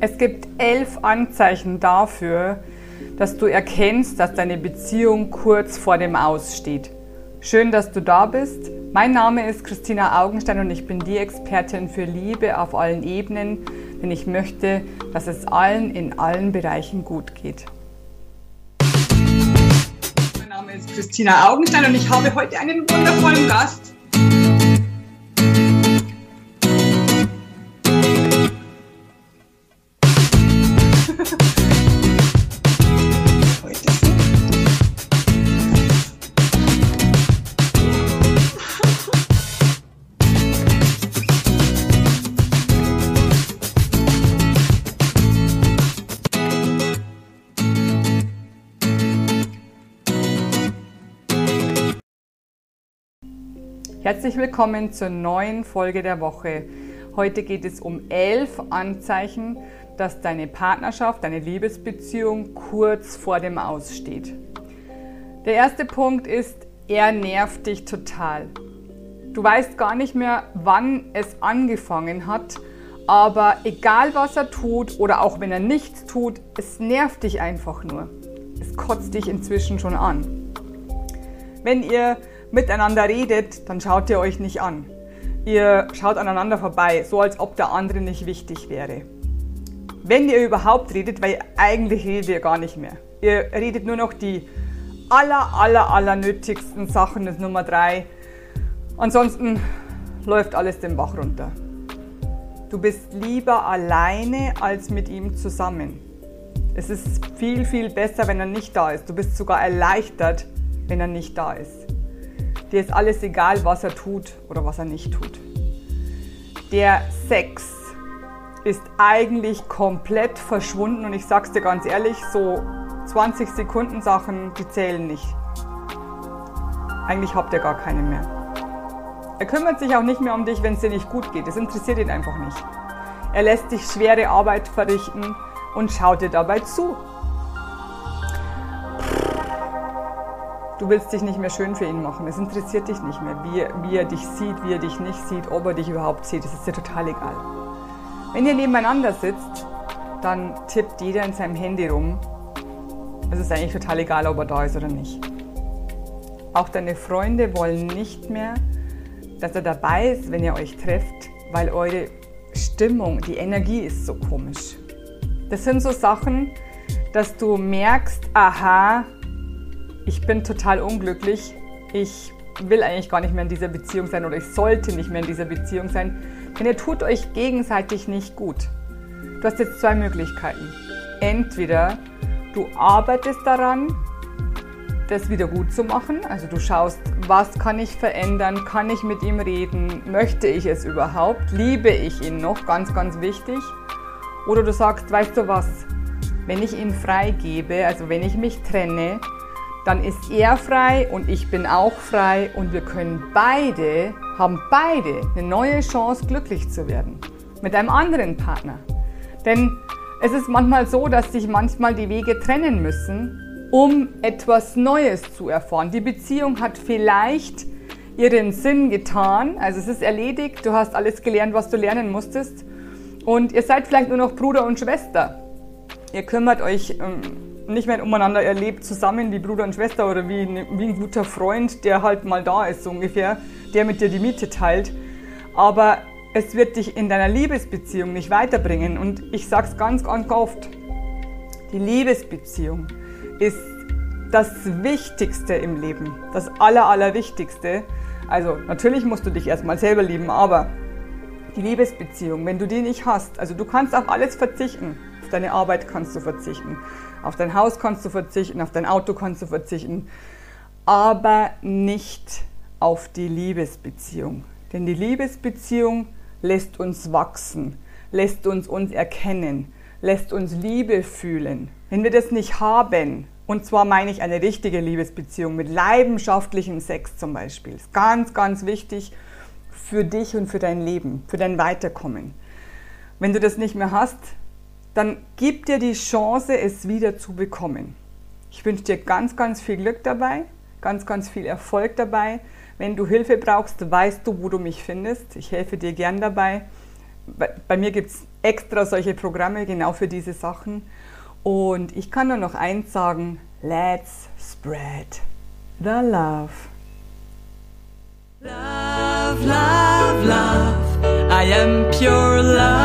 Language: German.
Es gibt elf Anzeichen dafür, dass du erkennst, dass deine Beziehung kurz vor dem Aus steht. Schön, dass du da bist. Mein Name ist Christina Augenstein und ich bin die Expertin für Liebe auf allen Ebenen, denn ich möchte, dass es allen in allen Bereichen gut geht. Mein Name ist Christina Augenstein und ich habe heute einen wundervollen Gast. Herzlich willkommen zur neuen Folge der Woche. Heute geht es um elf Anzeichen, dass deine Partnerschaft, deine Liebesbeziehung kurz vor dem Aus steht. Der erste Punkt ist, er nervt dich total. Du weißt gar nicht mehr, wann es angefangen hat, aber egal was er tut oder auch wenn er nichts tut, es nervt dich einfach nur. Es kotzt dich inzwischen schon an. Wenn ihr miteinander redet, dann schaut ihr euch nicht an. Ihr schaut aneinander vorbei, so als ob der andere nicht wichtig wäre. Wenn ihr überhaupt redet, weil eigentlich redet ihr gar nicht mehr. Ihr redet nur noch die aller, aller, aller nötigsten Sachen, das Nummer drei. Ansonsten läuft alles den Bach runter. Du bist lieber alleine als mit ihm zusammen. Es ist viel, viel besser, wenn er nicht da ist. Du bist sogar erleichtert, wenn er nicht da ist. Dir ist alles egal, was er tut oder was er nicht tut. Der Sex ist eigentlich komplett verschwunden und ich sag's dir ganz ehrlich, so 20 Sekunden Sachen, die zählen nicht. Eigentlich habt ihr gar keine mehr. Er kümmert sich auch nicht mehr um dich, wenn es dir nicht gut geht. Das interessiert ihn einfach nicht. Er lässt dich schwere Arbeit verrichten und schaut dir dabei zu. Du willst dich nicht mehr schön für ihn machen. Es interessiert dich nicht mehr, wie, wie er dich sieht, wie er dich nicht sieht, ob er dich überhaupt sieht. Das ist dir total egal. Wenn ihr nebeneinander sitzt, dann tippt jeder in seinem Handy rum. Es ist eigentlich total egal, ob er da ist oder nicht. Auch deine Freunde wollen nicht mehr, dass er dabei ist, wenn ihr euch trefft, weil eure Stimmung, die Energie ist so komisch. Das sind so Sachen, dass du merkst, aha, ich bin total unglücklich, ich will eigentlich gar nicht mehr in dieser Beziehung sein oder ich sollte nicht mehr in dieser Beziehung sein, denn ihr tut euch gegenseitig nicht gut. Du hast jetzt zwei Möglichkeiten. Entweder du arbeitest daran, das wieder gut zu machen, also du schaust, was kann ich verändern, kann ich mit ihm reden, möchte ich es überhaupt, liebe ich ihn noch, ganz, ganz wichtig. Oder du sagst, weißt du was, wenn ich ihn freigebe, also wenn ich mich trenne, dann ist er frei und ich bin auch frei und wir können beide, haben beide eine neue Chance, glücklich zu werden. Mit einem anderen Partner. Denn es ist manchmal so, dass sich manchmal die Wege trennen müssen, um etwas Neues zu erfahren. Die Beziehung hat vielleicht ihren Sinn getan, also es ist erledigt, du hast alles gelernt, was du lernen musstest und ihr seid vielleicht nur noch Bruder und Schwester. Ihr kümmert euch ähm, nicht mehr umeinander erlebt, zusammen wie Bruder und Schwester oder wie, wie ein guter Freund, der halt mal da ist, so ungefähr, der mit dir die Miete teilt. Aber es wird dich in deiner Liebesbeziehung nicht weiterbringen. Und ich sage es ganz, ganz oft, die Liebesbeziehung ist das Wichtigste im Leben, das Aller, Allerwichtigste. Also natürlich musst du dich erstmal selber lieben, aber die Liebesbeziehung, wenn du die nicht hast, also du kannst auf alles verzichten, auf deine Arbeit kannst du verzichten, auf dein Haus kannst du verzichten, auf dein Auto kannst du verzichten, aber nicht auf die Liebesbeziehung. Denn die Liebesbeziehung lässt uns wachsen, lässt uns uns erkennen, lässt uns Liebe fühlen. Wenn wir das nicht haben, und zwar meine ich eine richtige Liebesbeziehung mit leidenschaftlichem Sex zum Beispiel, ist ganz, ganz wichtig für dich und für dein Leben, für dein Weiterkommen. Wenn du das nicht mehr hast, dann gib dir die Chance, es wieder zu bekommen. Ich wünsche dir ganz, ganz viel Glück dabei, ganz, ganz viel Erfolg dabei. Wenn du Hilfe brauchst, weißt du, wo du mich findest. Ich helfe dir gern dabei. Bei, bei mir gibt es extra solche Programme genau für diese Sachen. Und ich kann nur noch eins sagen, let's spread the love. Love, love, love, I am pure love.